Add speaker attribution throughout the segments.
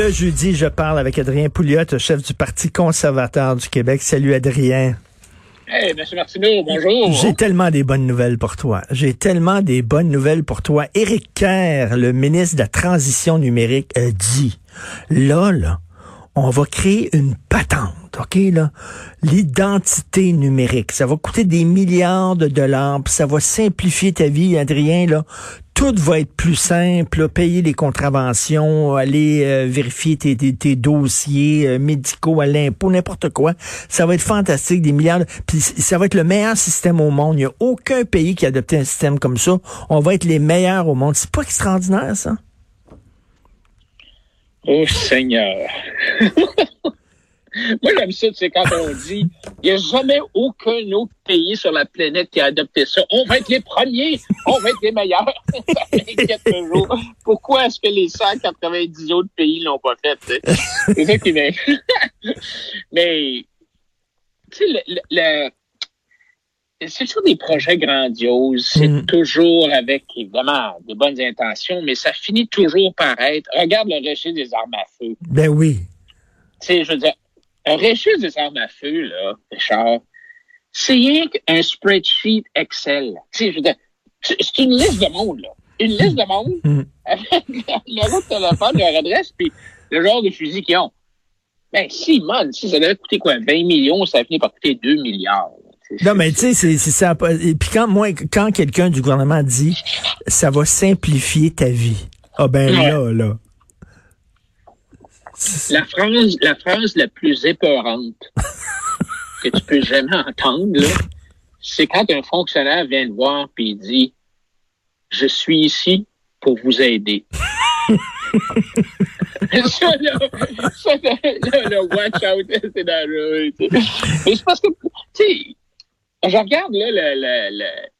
Speaker 1: Le jeudi, je parle avec Adrien Pouliot, chef du Parti conservateur du Québec. Salut Adrien.
Speaker 2: Hey, M. Martineau, bonjour.
Speaker 1: J'ai tellement des bonnes nouvelles pour toi. J'ai tellement des bonnes nouvelles pour toi. Éric Kerr, le ministre de la Transition numérique, a dit, là, là, on va créer une patente, OK, là? L'identité numérique. Ça va coûter des milliards de dollars, puis ça va simplifier ta vie, Adrien, là. Tout va être plus simple, payer les contraventions, aller euh, vérifier tes, tes, dossiers euh, médicaux à l'impôt, n'importe quoi. Ça va être fantastique, des milliards. Puis ça va être le meilleur système au monde. Il n'y a aucun pays qui a adopté un système comme ça. On va être les meilleurs au monde. C'est pas extraordinaire, ça?
Speaker 2: Oh Seigneur. Moi, j'aime ça, c'est quand on dit, il n'y a jamais aucun autre pays sur la planète qui a adopté ça. On va être les premiers, on va être les meilleurs. ça m'inquiète toujours. Pourquoi est-ce que les 190 autres pays l'ont pas fait? C'est ça qui m'inquiète. Mais, tu sais, le, le, c'est toujours des projets grandioses. C'est mm. toujours avec, évidemment, de bonnes intentions, mais ça finit toujours par être. Regarde le registre des armes à feu.
Speaker 1: Ben oui.
Speaker 2: Tu sais, je veux dire, registre des armes à feu, là, Richard, c'est rien qu'un spreadsheet Excel. C'est une liste de monde, là. Une liste de monde mm. avec le numéro de téléphone, leur adresse, puis le genre de fusil qu'ils ont. Ben, si, man, si ça devait coûter quoi, 20 millions, ça a fini par coûter 2 milliards.
Speaker 1: Non, mais tu sais, c'est ça. Et puis quand moi, quand quelqu'un du gouvernement dit ça va simplifier ta vie, ah ben là, là.
Speaker 2: La phrase, la phrase la plus épeurante que tu peux jamais entendre, c'est quand un fonctionnaire vient te voir puis il dit Je suis ici pour vous aider. ça, là, ça, là, watch out, c'est dangereux. Mais c'est parce que, tu sais, je regarde là le, le,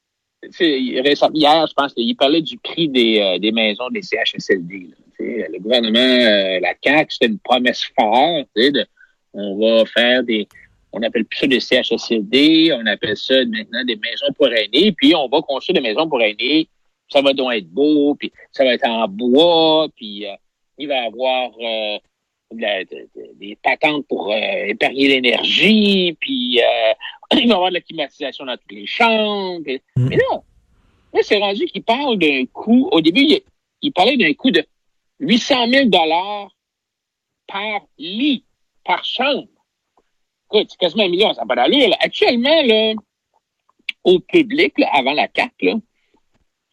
Speaker 2: le hier, je pense qu'il parlait du prix des, euh, des maisons des CHSLD. Là, le gouvernement, euh, la CAQ, c'était une promesse forte. De, on va faire des, on appelle plus ça des CHSLD, on appelle ça maintenant des maisons pour aînés, puis on va construire des maisons pour aînés. Ça va donc être beau, puis ça va être en bois, puis euh, il va y avoir des patentes pour épargner l'énergie, puis il va y avoir de la climatisation dans toutes les chambres. Mm. Mais là, là c'est rendu qu'il parle d'un coût. Au début, il, parlait d'un coût de 800 000 dollars par lit, par chambre. Écoute, c'est quasiment un million, ça n'a pas d'allure. Actuellement, là, au public, avant la là,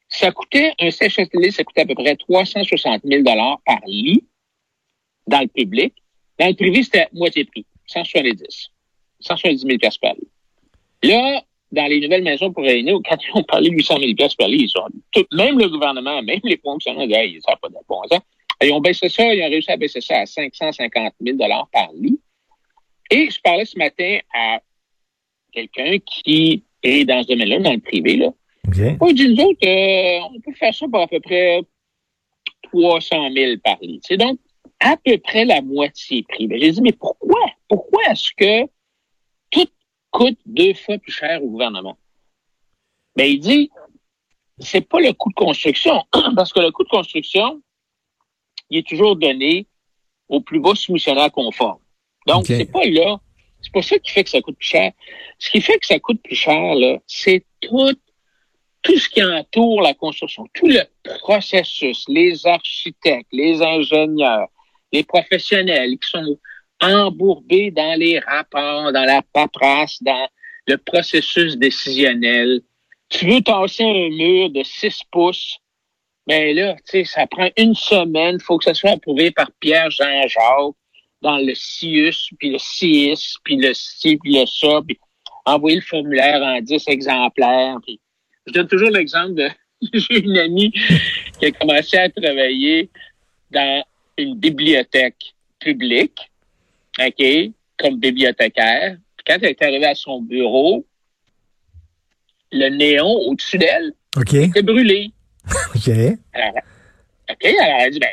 Speaker 2: ça coûtait, un CHSLD, ça coûtait à peu près 360 000 dollars par lit dans le public. Dans le privé, c'était moitié prix, 170. 170 000 par lit. Là, dans les nouvelles maisons pour aînés, quand ils ont parlé de 800 000 par lit, ils sont, tout, même le gouvernement, même les fonctionnaires, ils savent pas de bon sens. Ils ont baissé ça, ils ont réussi à baisser ça à 550 000 par lit. Et je parlais ce matin à quelqu'un qui est dans ce domaine-là, dans le privé, là. Okay. Il dit, nous autres, euh, on peut faire ça pour à peu près 300 000 par lit. C'est donc à peu près la moitié privé. J'ai dit, mais pourquoi? Pourquoi est-ce que tout coûte deux fois plus cher au gouvernement? Mais ben, il dit, c'est pas le coût de construction, parce que le coût de construction, il est toujours donné au plus bas soumissionnaire conforme. Donc, c'est pas là. C'est pas ça qui fait que ça coûte plus cher. Ce qui fait que ça coûte plus cher, là, c'est tout, tout ce qui entoure la construction, tout le processus, les architectes, les ingénieurs, les professionnels qui sont embourbé dans les rapports, dans la paperasse, dans le processus décisionnel. Tu veux tasser un mur de 6 pouces, mais ben là, tu sais, ça prend une semaine. Il faut que ça soit approuvé par Pierre-Jean-Jacques dans le CIUS, puis le CIS, puis le CI, puis le SA, puis envoyer le formulaire en 10 exemplaires. Puis je donne toujours l'exemple de j'ai une amie qui a commencé à travailler dans une bibliothèque public, OK, comme bibliothécaire. Puis quand elle est arrivée à son bureau, le néon au-dessus d'elle
Speaker 1: OK.
Speaker 2: était brûlé.
Speaker 1: OK.
Speaker 2: Alors, OK, alors elle dit, ben,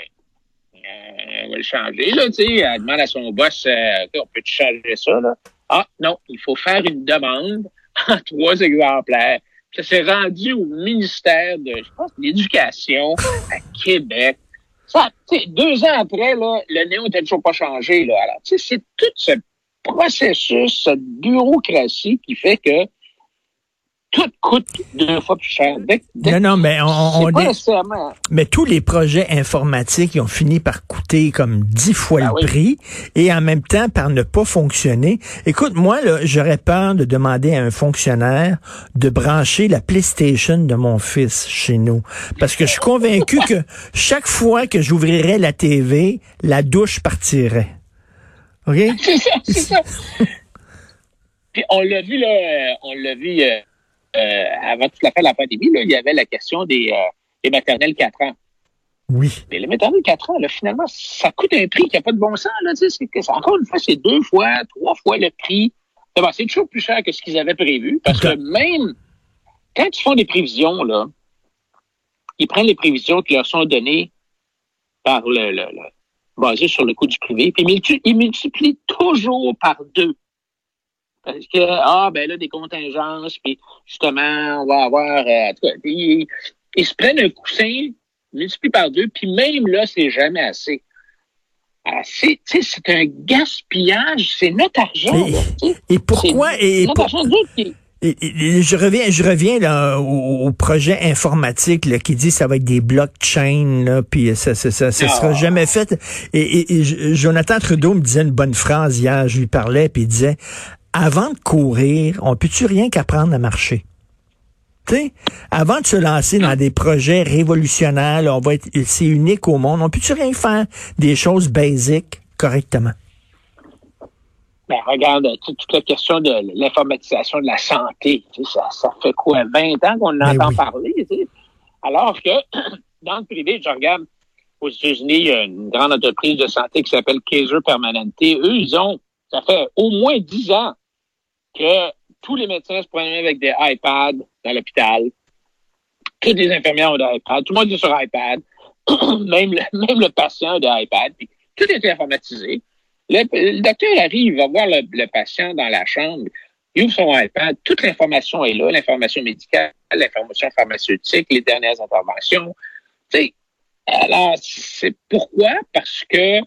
Speaker 2: euh, on va le changer, là, tu sais. Elle demande à son boss, euh, on peut changer ça, là? Ah, non, il faut faire une demande en trois exemplaires. Ça s'est rendu au ministère de, je pense, l'Éducation à Québec. Ça, tu sais, deux ans après, là, le néon n'était toujours pas changé, là. Alors, tu sais, c'est tout ce processus, cette bureaucratie qui fait que tout coûte deux fois plus cher. Dès, dès,
Speaker 1: Non, non, mais on, on
Speaker 2: c'est pas
Speaker 1: est-
Speaker 2: nécessairement.
Speaker 1: mais tous les projets informatiques ils ont fini par coûter comme dix fois
Speaker 2: Ah
Speaker 1: le
Speaker 2: oui.
Speaker 1: prix et en même temps par ne pas fonctionner. Écoute, moi, là, j'aurais peur de demander à un fonctionnaire de brancher la PlayStation de mon fils chez nous. Parce que je suis convaincu que chaque fois que j'ouvrirais la TV, la douche partirait. OK?
Speaker 2: C'est ça, c'est ça. Puis on l'a vu, là, euh, on l'a vu euh, euh, avant toute la fin de la pandémie, là, il y avait la question des, euh, des maternelles 4 ans.
Speaker 1: Oui.
Speaker 2: Mais les maternelles 4 ans, là, finalement, ça coûte un prix qui n'a pas de bon sens. Là, que, encore une fois, c'est deux fois, trois fois le prix. D'abord, c'est toujours plus cher que ce qu'ils avaient prévu. Parce que même quand ils font des prévisions, là, ils prennent les prévisions qui leur sont données par le, le, le- basées sur le coût du privé, puis ils multiplient toujours par deux. Parce que, ah, ben là, des contingences, puis justement, on va avoir... euh, en tout cas, ils, ils se prennent un coussin, multiplient par deux, puis même là, c'est jamais assez. Ah, c'est, tu sais, c'est un gaspillage, c'est notre argent.
Speaker 1: Et-
Speaker 2: là.
Speaker 1: Et pourquoi? Et,
Speaker 2: notre
Speaker 1: pour-
Speaker 2: argent, qui-
Speaker 1: Et- je reviens, je reviens là au, au projet informatique là, qui dit que ça va être des blockchains là, puis ça, ça, ça, ça sera
Speaker 2: Ah.
Speaker 1: jamais fait. Et, et- et Jonathan Trudeau me disait une bonne phrase hier, je lui parlais puis il disait avant de courir, on peut-tu rien qu'apprendre à marcher? Tu sais, avant de se lancer dans des projets révolutionnaires, là, on va être c'est unique au monde. On peut-tu rien faire des choses basiques correctement?
Speaker 2: Ben, regarde, toute, toute la question de l'informatisation de la santé, ça, ça fait quoi, 20 ans qu'on en entend
Speaker 1: oui.
Speaker 2: parler, tu sais? Alors que dans le privé, je regarde aux États-Unis, il y a une grande entreprise de santé qui s'appelle Kaiser Permanente. Eux, ils ont, ça fait au moins 10 ans que tous les médecins se promènent avec des iPads dans l'hôpital. Toutes les infirmières ont des iPads. Tout le monde est sur iPad. même, le, même le patient a des iPads. Puis tout est informatisé. Le, le docteur arrive, va voir le, le patient dans la chambre, il ouvre son iPad, toute l'information est là, l'information médicale, l'information pharmaceutique, les dernières interventions. Tu sais, alors, c'est pourquoi? Parce que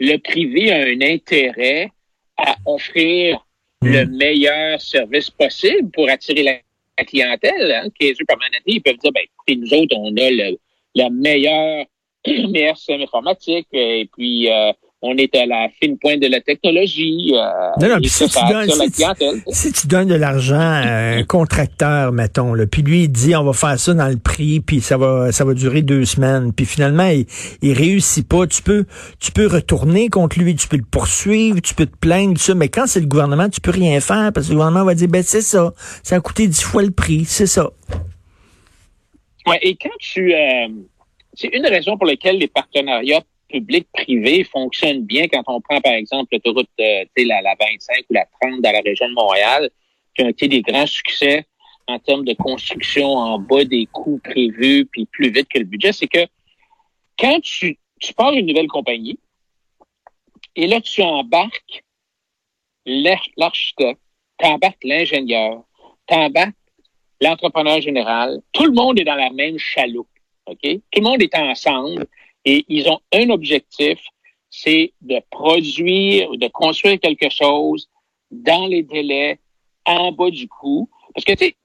Speaker 2: le privé a un intérêt à offrir le meilleur service possible pour attirer la, la clientèle. Hein. Kaiser Permanente, ils peuvent dire, ben, écoutez, nous autres, on a le, la meilleure, meilleur système informatique, et puis euh, on est à la fine pointe de la technologie. Euh,
Speaker 1: Non, non, si tu donnes-
Speaker 2: attire la
Speaker 1: si tu-
Speaker 2: clientèle.
Speaker 1: Si tu donnes de l'argent à un contracteur, mettons, là, puis lui il dit on va faire ça dans le prix, puis ça va ça va durer deux semaines, puis finalement il, il réussit pas, tu peux tu peux retourner contre lui, tu peux le poursuivre, tu peux te plaindre, tout ça, mais quand c'est le gouvernement, tu peux rien faire parce que le gouvernement va dire ben c'est ça, ça a coûté dix fois le prix, c'est ça.
Speaker 2: Ouais, et quand tu... euh, c'est une raison pour laquelle les partenariats publics-privés fonctionnent bien quand on prend, par exemple, l'autoroute euh, la, la 25 ou la 30 dans la région de Montréal, qui ont été des grands succès en termes de construction en bas des coûts prévus, puis plus vite que le budget, c'est que quand tu, pars une nouvelle compagnie, et là, tu embarques l'ar- l'architecte, tu embarques l'ingénieur, tu embarques l'entrepreneur général, tout le monde est dans la même chaloupe. Tout le monde est ensemble et ils ont un objectif, c'est de produire, de construire quelque chose dans les délais, en bas du coût. Parce que, tu sais,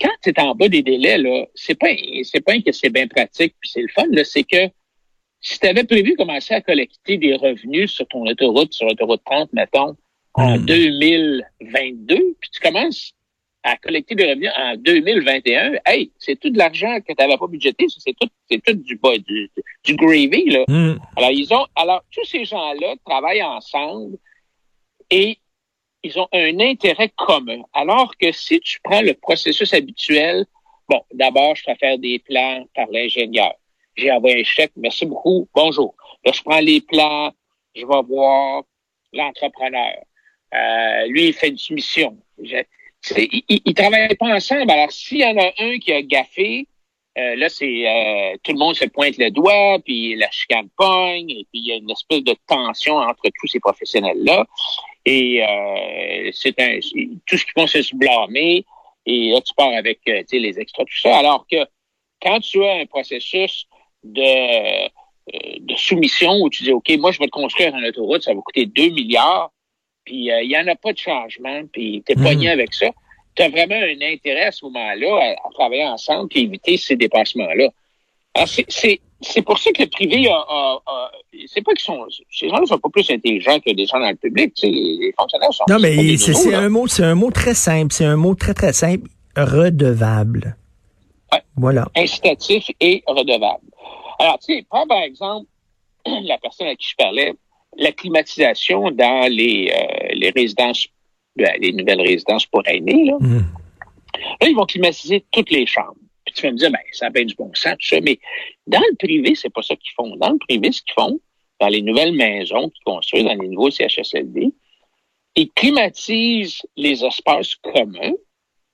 Speaker 2: quand tu es en bas des délais, là, c'est pas, c'est pas que c'est bien pratique puis c'est le fun, là, c'est que si tu avais prévu commencer à collecter des revenus sur ton autoroute, sur l'autoroute 30, mettons, en
Speaker 1: Hmm.
Speaker 2: 2022, puis tu commences à collecter des revenus en 2021, hey, c'est tout de l'argent que tu n'avais pas budgété, c'est tout, c'est tout du du, du gravy, là.
Speaker 1: Hum.
Speaker 2: Alors, ils ont, alors, tous ces gens-là travaillent ensemble et ils ont un intérêt commun. Alors que si tu prends le processus habituel, bon, d'abord, je fais faire des plans par l'ingénieur. J'ai envoyé un chèque, merci beaucoup, bonjour. Là, je prends les plans, je vais voir l'entrepreneur. Euh, lui, il fait une soumission. Ils, ne travaillent pas ensemble. Alors, s'il y en a un qui a gaffé, euh, là, c'est euh, tout le monde se pointe le doigt, puis la chicane pogne, et puis il y a une espèce de tension entre tous ces professionnels-là. Et euh, c'est un tout ce font, c'est se blâmer. Et là, tu pars avec les extras, tout ça. Alors que quand tu as un processus de, de soumission où tu dis OK, moi, je vais te construire une autoroute, ça va coûter 2 milliards, puis il n'y en a pas de changement, puis tu es pogné hmm. avec ça tu as vraiment un intérêt à ce moment-là à, travailler ensemble et éviter ces dépassements-là. c'est pour ça que le privé a, c'est pas qu'ils sont ces gens ne sont pas plus intelligents que des gens dans le public. Les fonctionnaires sont.
Speaker 1: Non, mais c'est un mot, c'est un mot très simple. C'est un mot très très simple. Redevable. Voilà.
Speaker 2: Incitatif et redevable. Alors, tu sais, prends par exemple la personne à qui je parlais, la climatisation dans les, euh, les résidences ben, les nouvelles résidences pour aînés, là. Mm. Là, ils vont climatiser toutes les chambres. Puis tu vas me dire, ben, ça a bien du bon sens, tout ça, mais dans le privé, c'est pas ça qu'ils font. Dans le privé, ce qu'ils font, dans les nouvelles maisons qu'ils construisent, dans les nouveaux CHSLD, ils climatisent les espaces communs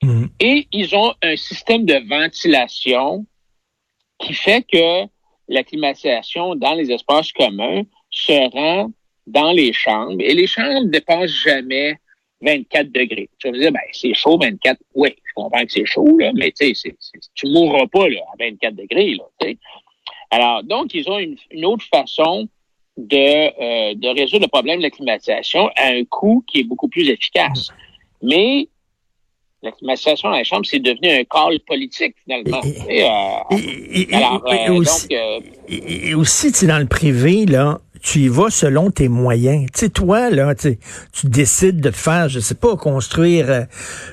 Speaker 2: mm. et ils ont un système de ventilation qui fait que la climatisation dans les espaces communs se rend dans les chambres et les chambres ne dépassent jamais 24 degrés. Tu vas me dire, ben, c'est chaud, 24. Oui, je comprends que c'est chaud, là, mais tu sais, tu mourras pas là, à 24 degrés. Là. Alors, donc, ils ont une, autre façon de, euh, de résoudre le problème de la climatisation à un coût qui est beaucoup plus efficace. Mais la climatisation dans la chambre, c'est devenu un call politique, finalement. Et,
Speaker 1: alors, aussi, et aussi, dans le privé, là, tu y vas selon tes moyens. Tu sais, toi, là, tu, décides de faire, je sais pas, construire euh,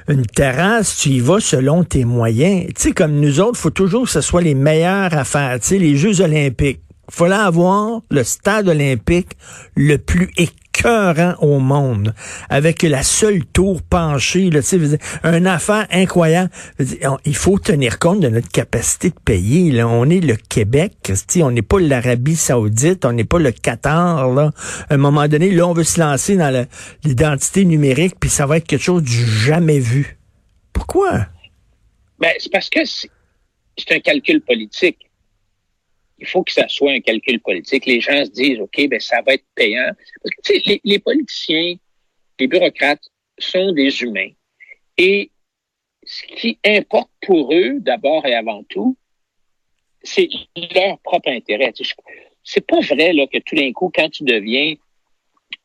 Speaker 1: une terrasse, tu y vas selon tes moyens. Tu sais, comme nous autres, faut toujours que ce soit les meilleurs à faire. Tu sais, les Jeux olympiques. Fallait avoir le stade olympique le plus écœurant au monde, avec la seule tour penchée, là, un affaire incroyable. Il faut tenir compte de notre capacité de payer. Là. On est le Québec, on n'est pas l'Arabie saoudite, on n'est pas le Qatar. Là. À un moment donné, là, on veut se lancer dans l'identité numérique, puis ça va être quelque chose du jamais vu. Pourquoi?
Speaker 2: Ben, c'est parce que c'est un calcul politique il faut que ça soit un calcul politique. Les gens se disent, OK, ben ça va être payant. Parce que, sais, les, politiciens, les bureaucrates sont des humains. Et ce qui importe pour eux, d'abord et avant tout, c'est leur propre intérêt. C'est pas vrai là, que tout d'un coup, quand tu deviens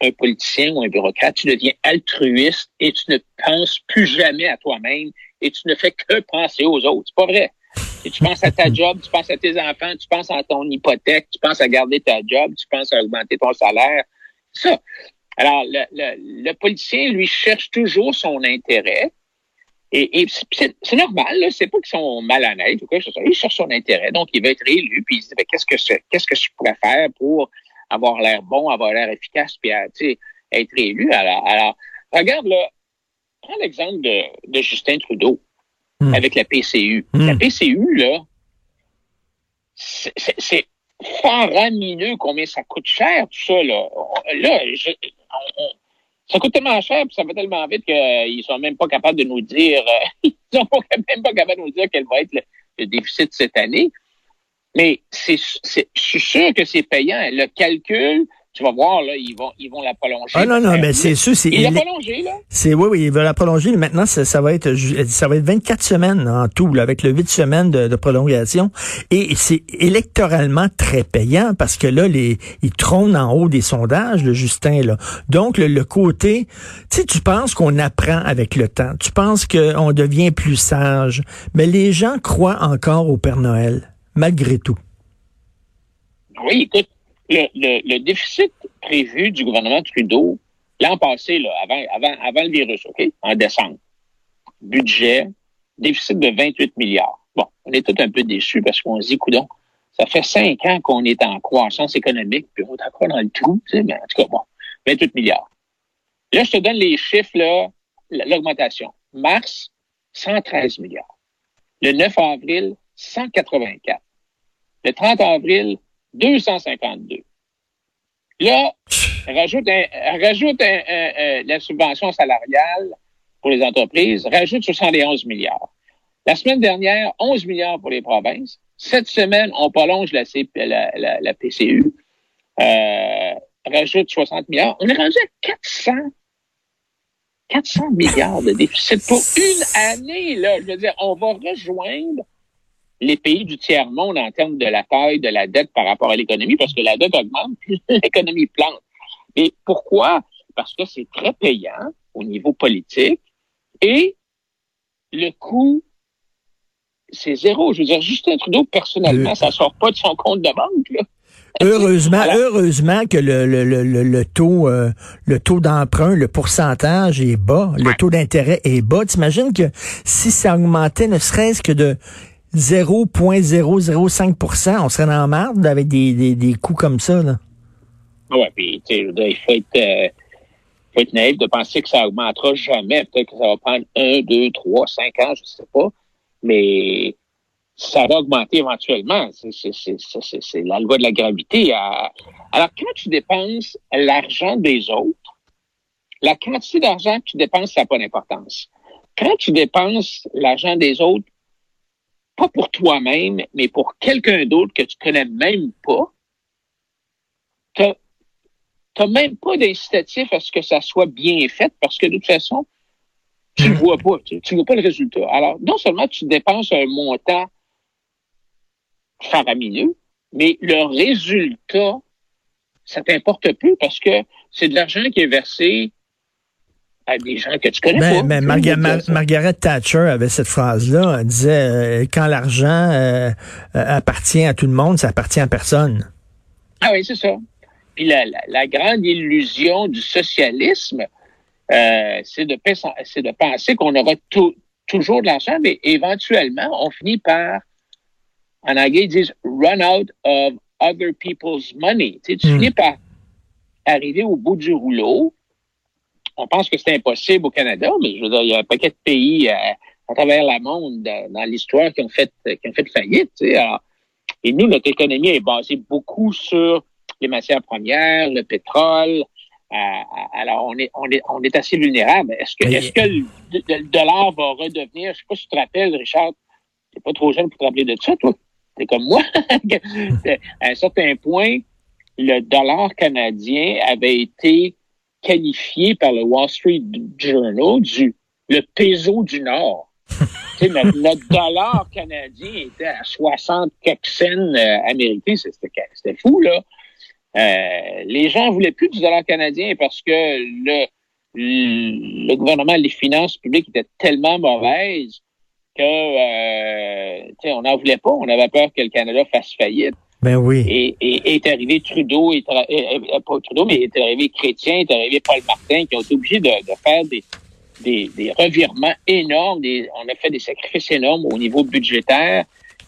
Speaker 2: un politicien ou un bureaucrate, tu deviens altruiste et tu ne penses plus jamais à toi-même et tu ne fais que penser aux autres. C'est pas vrai tu penses à ta job, tu penses à tes enfants, tu penses à ton hypothèque, tu penses à garder ta job, tu penses à augmenter ton salaire. Ça. Alors, le, le, le policier, lui, cherche toujours son intérêt. Et, et c'est normal, c'est pas qu'ils sont malhonnêtes ou quoi que ce soit. Il cherche son intérêt, donc il va être élu, puis il se dit ben, qu'est-ce que qu'est-ce que je pourrais faire pour avoir l'air bon, avoir l'air efficace, puis être élu? Alors, alors, regarde là, prends l'exemple de, de Justin Trudeau. Hmm. avec la PCU. Hmm. La PCU, là, c'est faramineux combien ça coûte cher, tout ça, là. Là, ça coûte tellement cher, puis ça va tellement vite qu'ils sont même pas capables de nous dire, euh, ils sont même pas capables de nous dire quel va être le, le déficit cette année. Mais c'est, je suis sûr que c'est payant. Le calcul, tu vas voir, là, ils vont, ils vont la prolonger. Ah
Speaker 1: non, non, mais c'est sûr, c'est.
Speaker 2: Ils la prolonger, là.
Speaker 1: C'est, oui, oui, ils veulent la prolonger. Maintenant, ça, ça, va être, ça va être 24 semaines en tout, là, avec le 8 semaines de, de prolongation. Et c'est électoralement très payant parce que là, les, ils trônent en haut des sondages, le Justin, là. Donc, le, côté, tu sais, tu penses qu'on apprend avec le temps. Tu penses qu'on devient plus sage. Mais les gens croient encore au Père Noël, malgré tout.
Speaker 2: Oui, écoute, le, le, déficit prévu du gouvernement Trudeau l'an passé, là, avant le virus, OK, en décembre, budget, déficit de 28 milliards. Bon, on est tout un peu déçus parce qu'on se dit, coudon, ça fait cinq ans qu'on est en croissance économique, puis on est encore dans le trou, tu sais, mais en tout cas, bon, 28 milliards. Là, je te donne les chiffres, là, l'augmentation. Mars, 113 milliards. Le 9 avril, 184. Le 30 avril, 252. Là, rajoute, un, rajoute la subvention salariale pour les entreprises, rajoute 71 milliards. La semaine dernière, 11 milliards pour les provinces. Cette semaine, on prolonge la, la, la, PCU, euh, rajoute 60 milliards. On est rendu à 400 400 milliards de déficit pour une année, là. Je veux dire, on va rejoindre les pays du tiers-monde en termes de la taille de la dette par rapport à l'économie, parce que la dette augmente, puis l'économie plante. Et pourquoi? Parce que c'est très payant au niveau politique et le coût, c'est zéro. Je veux dire, Justin Trudeau, personnellement, ça sort pas de son compte de banque. Là.
Speaker 1: Heureusement, heureusement que le, le, le, le taux euh, le taux d'emprunt, le pourcentage est bas, le taux d'intérêt est bas. T'imagines que si ça augmentait ne serait-ce que de 0,005% on serait dans la merde avec des, des, des coûts comme ça. Là.
Speaker 2: Ouais, puis tu sais, il faut être, euh, faut être naïf de penser que ça augmentera jamais. Peut-être que ça va prendre un, deux, trois, cinq ans, je sais pas. Mais ça va augmenter éventuellement. C'est la loi de la gravité. Alors, quand tu dépenses l'argent des autres, la quantité d'argent que tu dépenses, ça n'a pas d'importance. Quand tu dépenses l'argent des autres, pas pour toi-même, mais pour quelqu'un d'autre que tu connais même pas, tu n'as même pas d'incitatif à ce que ça soit bien fait parce que de toute façon, tu ne hmm. vois pas, tu, ne vois pas le résultat. Alors, non seulement tu dépenses un montant faramineux, mais le résultat, ça t'importe plus parce que c'est de l'argent qui est versé à des gens que tu connais
Speaker 1: ben,
Speaker 2: pas.
Speaker 1: Mais Margaret Thatcher avait cette phrase-là. Elle disait euh, quand l'argent euh, euh, appartient à tout le monde, ça appartient à personne.
Speaker 2: Ah oui, c'est ça. Puis la, la, grande illusion du socialisme, c'est de, de penser qu'on aura toujours de l'argent, mais éventuellement, on finit par en anglais, ils disent run out of other people's money. Tu, sais, hmm. finis par arriver au bout du rouleau. On pense que c'est impossible au Canada, mais je veux dire, il y a un paquet de pays euh, à travers le monde dans l'histoire qui ont fait qui ont fait faillite. Tu sais. et nous, notre économie est basée beaucoup sur les matières premières, le pétrole. Euh, alors, on est, on est, on est assez vulnérable. Est-ce que, est-ce que le, le, dollar va redevenir, je sais pas si tu te rappelles, Richard, t'es pas trop jeune pour te rappeler de ça, toi? c'est comme moi. à un certain point, le dollar canadien avait été qualifié par le Wall Street Journal du le peso du Nord. notre, dollar canadien était à 60 quelques cents euh, américains. C'était fou, là. Euh, les gens voulaient plus du dollar canadien parce que le, le gouvernement, les finances publiques étaient tellement mauvaises que euh, on n'en voulait pas. On avait peur que le Canada fasse faillite.
Speaker 1: Ben oui.
Speaker 2: Et, et, est arrivé Trudeau, est, pas Trudeau, mais est arrivé Chrétien, est arrivé Paul Martin, qui ont été obligés de, de faire des, des, des, revirements énormes. Des, on a fait des sacrifices énormes au niveau budgétaire.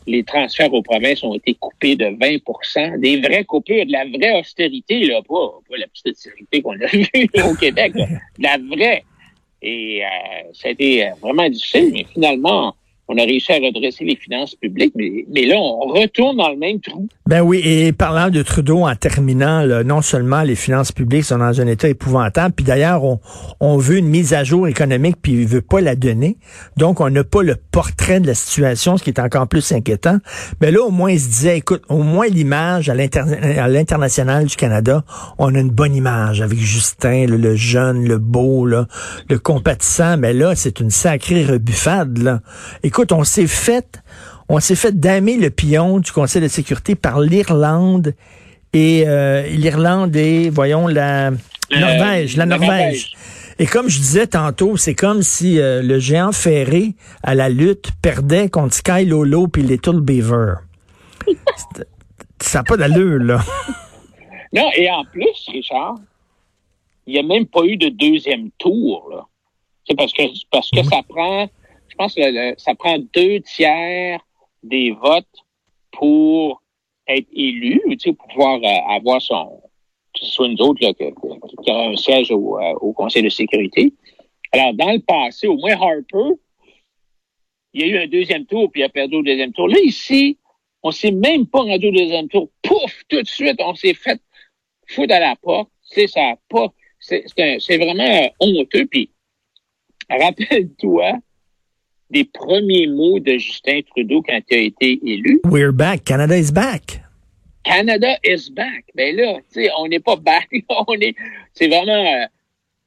Speaker 2: Les transferts aux provinces ont été coupés de 20% Des vraies coupures, de la vraie austérité, là, pas, pas la petite austérité qu'on a vue au Québec, de la vraie. Et euh, ça a été vraiment difficile, mais finalement, on a réussi à redresser les finances publiques, mais, mais là, on retourne dans le même trou.
Speaker 1: Ben oui, et parlant de Trudeau en terminant, non seulement les finances publiques sont dans un état épouvantable, puis d'ailleurs, on, on veut une mise à jour économique, puis il veut pas la donner. Donc, on n'a pas le portrait de la situation, ce qui est encore plus inquiétant. Mais là, au moins, il se disait, écoute, au moins l'image à l'international du Canada, on a une bonne image avec Justin, le, jeune, le beau, le compatissant. Mais là, c'est une sacrée rebuffade. Là. Écoute, on s'est fait, on s'est fait damer le pion du Conseil de sécurité par l'Irlande et euh, l'Irlande et, voyons, la Norvège, la, Norvège. Et comme je disais tantôt, c'est comme si euh, le géant ferré à la lutte perdait contre Sky Lolo puis Little Beaver. ça n'a pas d'allure, là.
Speaker 2: Non, et en plus, Richard, il n'y a même pas eu de deuxième tour, là. C'est parce que, parce que ça prend je pense que ça prend deux tiers des votes pour être élu, tu sais, pour pouvoir euh, avoir son, que ce soit nous autres là, qui a un siège au, euh, au, Conseil de sécurité. Alors, dans le passé, au moins Harper, il y a eu un deuxième tour, puis il a perdu au deuxième tour. Là, ici, on s'est même pas rendu au deuxième tour. Pouf, tout de suite, on s'est fait foutre à la porte. Tu sais, ça pas. C'est vraiment honteux. Puis, rappelle-toi des premiers mots de Justin Trudeau quand il a été élu.
Speaker 1: We're back. Canada is back.
Speaker 2: Canada is back. Ben là, tu sais, on n'est pas back. on est. C'est vraiment.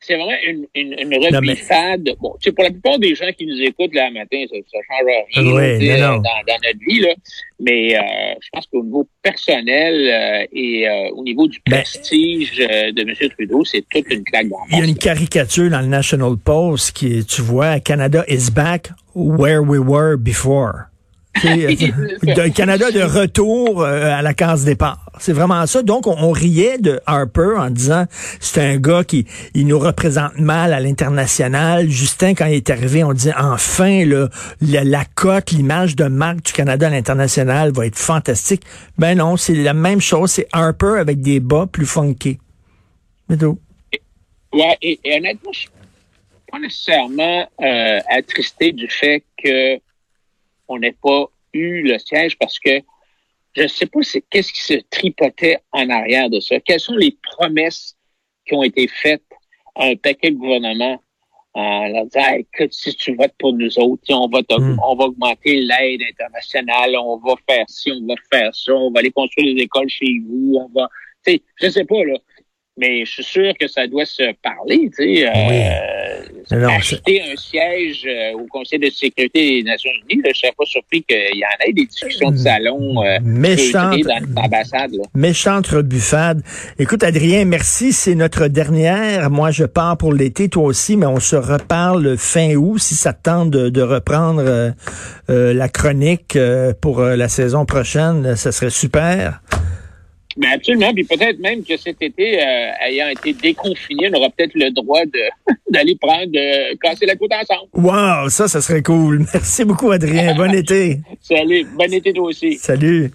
Speaker 2: Euh, c'est vraiment une, une, une rebifade. Bon, tu sais, pour la plupart des gens qui nous écoutent là matin, ça, ça change rien
Speaker 1: oui,
Speaker 2: Dans, dans, notre vie, là. Mais euh, je pense qu'au niveau personnel euh, et euh, au niveau du ben, prestige de M. Trudeau, c'est toute une claque
Speaker 1: Il y a une caricature dans le National Post qui, tu vois, Canada is back where we were before. de Canada de retour euh, à la case départ. C'est vraiment ça. Donc, on, riait de Harper en disant c'est un gars qui il nous représente mal à l'international. Justin, quand il est arrivé, on dit enfin le, la, cote, l'image de marque du Canada à l'international va être fantastique. Ben non, c'est la même chose. C'est Harper avec des bas plus funky.
Speaker 2: Mais tout. Ouais, et, honnêtement, je suis pas nécessairement euh, attristé du fait que on n'ait pas eu le siège parce que je ne sais pas qu'est-ce qui se tripotait en arrière de ça. Quelles sont les promesses qui ont été faites à un paquet de gouvernements en leur disant écoute, si tu votes pour nous autres, on va, hmm. on va augmenter l'aide internationale, on va faire ci, on va faire ça, on va aller construire des écoles chez vous, on va. Sais, je sais pas, là mais je suis sûr que ça doit se parler, tu sais. Euh, acheter un siège euh, au Conseil de sécurité des Nations Unies, je ne serais pas surpris qu'il y en ait des discussions de salon euh,
Speaker 1: Méchante,
Speaker 2: dans l'ambassade.
Speaker 1: Méchante rebuffade. Écoute, Adrien, merci. C'est notre dernière. Moi, je pars pour l'été, toi aussi, mais on se reparle fin août si ça tente de, de reprendre euh, euh, la chronique pour la saison prochaine. Ça serait super.
Speaker 2: Mais ben, absolument. Puis peut-être même que cet été, euh, ayant été déconfiné, on aura peut-être le droit de d'aller prendre, de casser la côte ensemble.
Speaker 1: Wow, ça, ça serait cool. Merci beaucoup, Adrien. bon été.
Speaker 2: Salut. Bon été toi aussi.
Speaker 1: Salut.